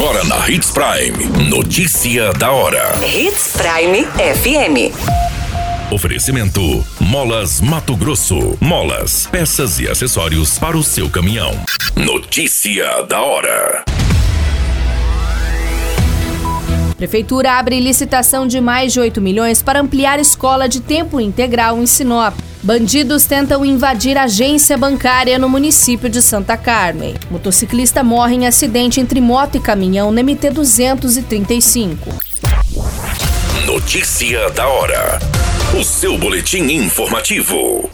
Agora na Hits Prime. Notícia da hora. Hits Prime FM. Oferecimento: Molas Mato Grosso. Molas, peças e acessórios para o seu caminhão. Notícia da hora. Prefeitura abre licitação de mais de 8 milhões para ampliar escola de tempo integral em Sinop. Bandidos tentam invadir agência bancária no município de Santa Carmen. Motociclista morre em acidente entre moto e caminhão na MT 235. Notícia da hora. O seu boletim informativo.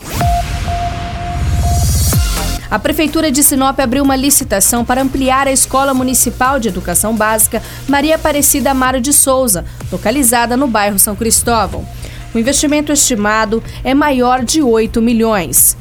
A Prefeitura de Sinop abriu uma licitação para ampliar a Escola Municipal de Educação Básica Maria Aparecida Amaro de Souza, localizada no bairro São Cristóvão. O investimento estimado é maior de 8 milhões.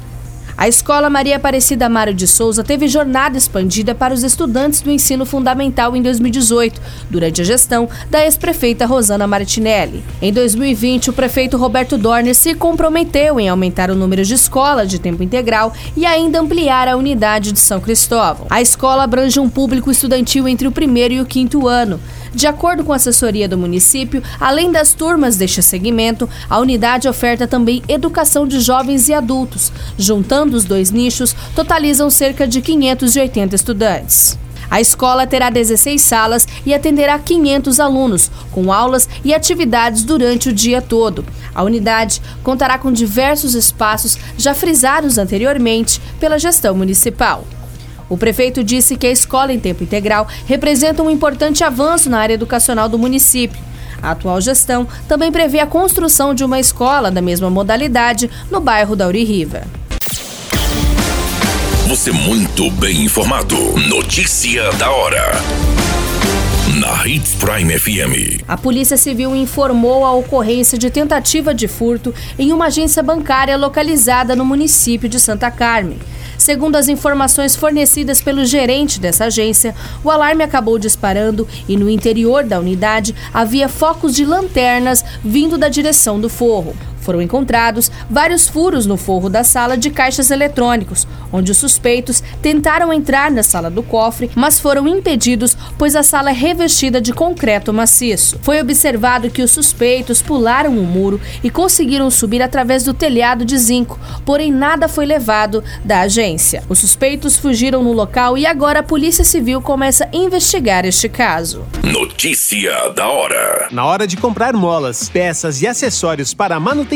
A Escola Maria Aparecida Amaro de Souza teve jornada expandida para os estudantes do ensino fundamental em 2018, durante a gestão da ex-prefeita Rosana Martinelli. Em 2020, o prefeito Roberto Dorner se comprometeu em aumentar o número de escolas de tempo integral e ainda ampliar a unidade de São Cristóvão. A escola abrange um público estudantil entre o primeiro e o quinto ano. De acordo com a assessoria do município, além das turmas deste segmento, a unidade oferta também educação de jovens e adultos. Juntando os dois nichos, totalizam cerca de 580 estudantes. A escola terá 16 salas e atenderá 500 alunos, com aulas e atividades durante o dia todo. A unidade contará com diversos espaços já frisados anteriormente pela gestão municipal. O prefeito disse que a escola em tempo integral representa um importante avanço na área educacional do município. A atual gestão também prevê a construção de uma escola da mesma modalidade no bairro da Uri-Riva. Você muito bem informado. Notícia da hora. Na Hits Prime FM. A Polícia Civil informou a ocorrência de tentativa de furto em uma agência bancária localizada no município de Santa Carmen. Segundo as informações fornecidas pelo gerente dessa agência, o alarme acabou disparando e no interior da unidade havia focos de lanternas vindo da direção do forro. Foram encontrados vários furos no forro da sala de caixas eletrônicos, onde os suspeitos tentaram entrar na sala do cofre, mas foram impedidos, pois a sala é revestida de concreto maciço. Foi observado que os suspeitos pularam o muro e conseguiram subir através do telhado de zinco, porém nada foi levado da agência. Os suspeitos fugiram no local e agora a Polícia Civil começa a investigar este caso. Notícia da hora. Na hora de comprar molas, peças e acessórios para a manutenção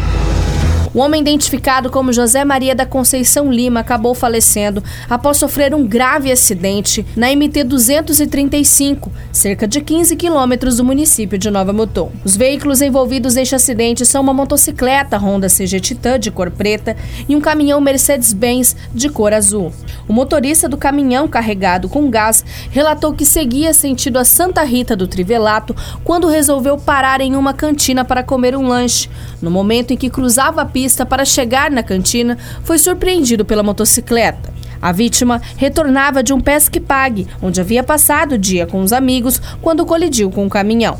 O homem identificado como José Maria da Conceição Lima acabou falecendo após sofrer um grave acidente na MT 235, cerca de 15 quilômetros do município de Nova Mutum. Os veículos envolvidos neste acidente são uma motocicleta Honda CG Titan de cor preta e um caminhão Mercedes-Benz de cor azul. O motorista do caminhão carregado com gás relatou que seguia sentido a Santa Rita do Trivelato quando resolveu parar em uma cantina para comer um lanche. No momento em que cruzava a pista pista para chegar na cantina, foi surpreendido pela motocicleta. A vítima retornava de um pesque pague, onde havia passado o dia com os amigos quando colidiu com o caminhão.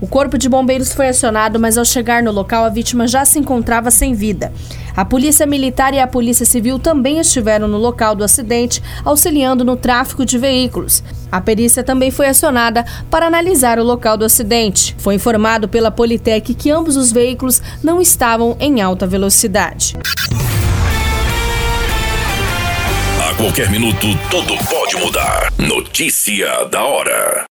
O corpo de bombeiros foi acionado, mas ao chegar no local a vítima já se encontrava sem vida. A Polícia Militar e a Polícia Civil também estiveram no local do acidente, auxiliando no tráfico de veículos. A perícia também foi acionada para analisar o local do acidente. Foi informado pela Politec que ambos os veículos não estavam em alta velocidade. A qualquer minuto, tudo pode mudar. Notícia da hora.